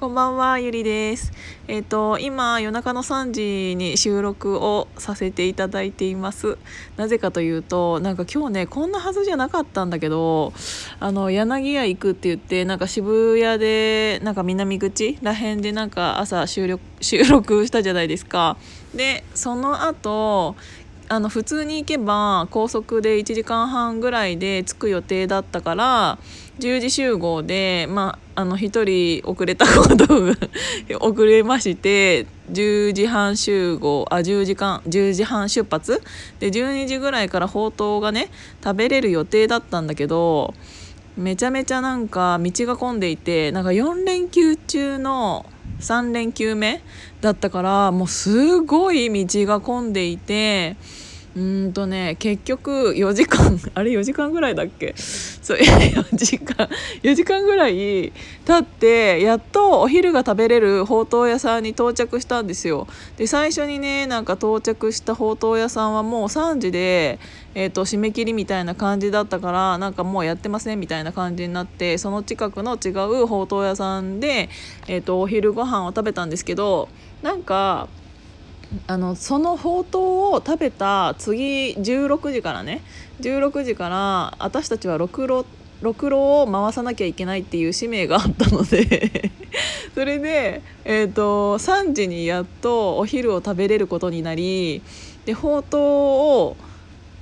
こんばんは、ゆりです。えっ、と、今、夜中の3時に収録をさせていただいています。なぜかというと、なんか今日ね、こんなはずじゃなかったんだけど、あの、柳屋行くって言って、なんか渋谷で、なんか南口らへんで、なんか朝収録、収録したじゃないですか。で、その後、あの普通に行けば高速で1時間半ぐらいで着く予定だったから10時集合で、まあ、あの1人遅れたこと 遅れまして10時半集合あ10時間10時半出発？で12時ぐらいからほうとうがね食べれる予定だったんだけどめちゃめちゃなんか道が混んでいてなんか4連休中の3連休目だったからもうすごい道が混んでいてうんとね結局4時間あれ4時間ぐらいだっけ？そう4時間4時間ぐらい経ってやっとお昼が食べれるほうとう屋さんに到着したんですよ。で最初にねなんか到着したほうとう屋さんはもう3時で、えー、と締め切りみたいな感じだったからなんかもうやってませんみたいな感じになってその近くの違うほうとう屋さんで、えー、とお昼ご飯を食べたんですけどなんかあのそのほうとうを食べた次16時からね16時から私たちはろくろろくろを回さなきゃいけないっていう使命があったので それで、えー、と3時にやっとお昼を食べれることになりでほうとうを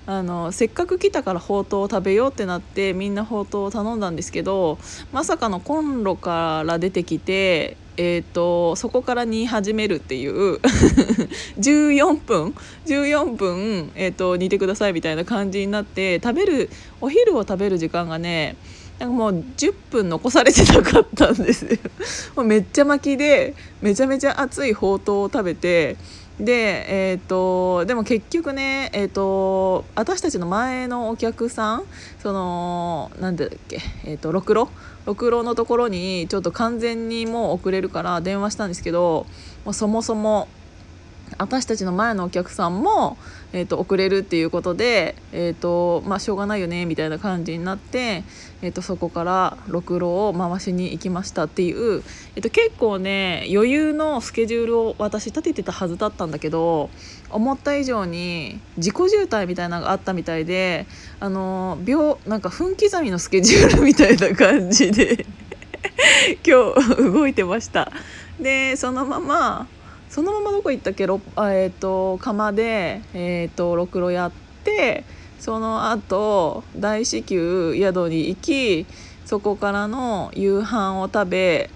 あのせっかく来たからほうとうを食べようってなってみんなほうとうを頼んだんですけどまさかのコンロから出てきて、えー、とそこから煮始めるっていう 14分14分、えー、と煮てくださいみたいな感じになって食べるお昼を食べる時間がねなんかもう10分残されてなかったんですよ。もうめっちゃ巻きでめちゃめちゃ熱いほうとうを食べてでえー、とでも結局ねえー、と私たちの前のお客さんそのなんだっけえー、とろくろろくろのところにちょっと完全にもう遅れるから電話したんですけどもうそもそも私たちの前のお客さんも、えー、と遅れるっていうことで、えーとまあ、しょうがないよねみたいな感じになって、えー、とそこからろくろを回しに行きましたっていう、えー、と結構ね余裕のスケジュールを私立ててたはずだったんだけど思った以上に自己渋滞みたいなのがあったみたいであの秒なんか分刻みのスケジュールみたいな感じで今日動いてました。でそのままそのままどこ行ったっけ？ろあえっ、と釜でえっ、とろくろやってその後大至急宿に行きそこからの夕飯を食べ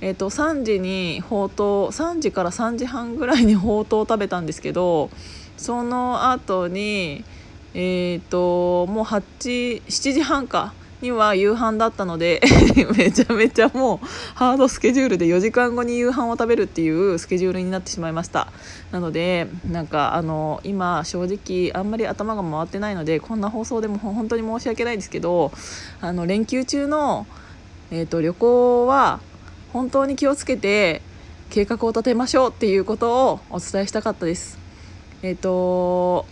えー、と3時にほうとう3時から3時半ぐらいにほうとうを食べたんですけどその後にえっ、ともう8 7時半か。には夕飯だったので めちゃめちゃもうハードスケジュールで4時間後に夕飯を食べるっていうスケジュールになってしまいましたなのでなんかあの今正直あんまり頭が回ってないのでこんな放送でも本当に申し訳ないんですけどあの連休中の、えー、と旅行は本当に気をつけて計画を立てましょうっていうことをお伝えしたかったです。えっ、と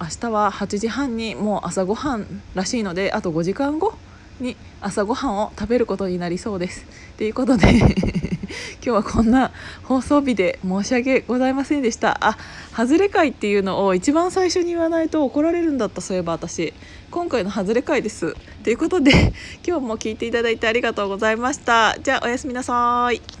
明日は8時半にもう朝ごはんらしいのであと5時間後に朝ごはんを食べることになりそうです。ということで 今日はこんな放送日で申し訳ございませんでした。あ外れ会っていうのを一番最初に言わないと怒られるんだったそういえば私今回の外れ会です。ということで今日も聞いていただいてありがとうございました。じゃあおやすみなさい。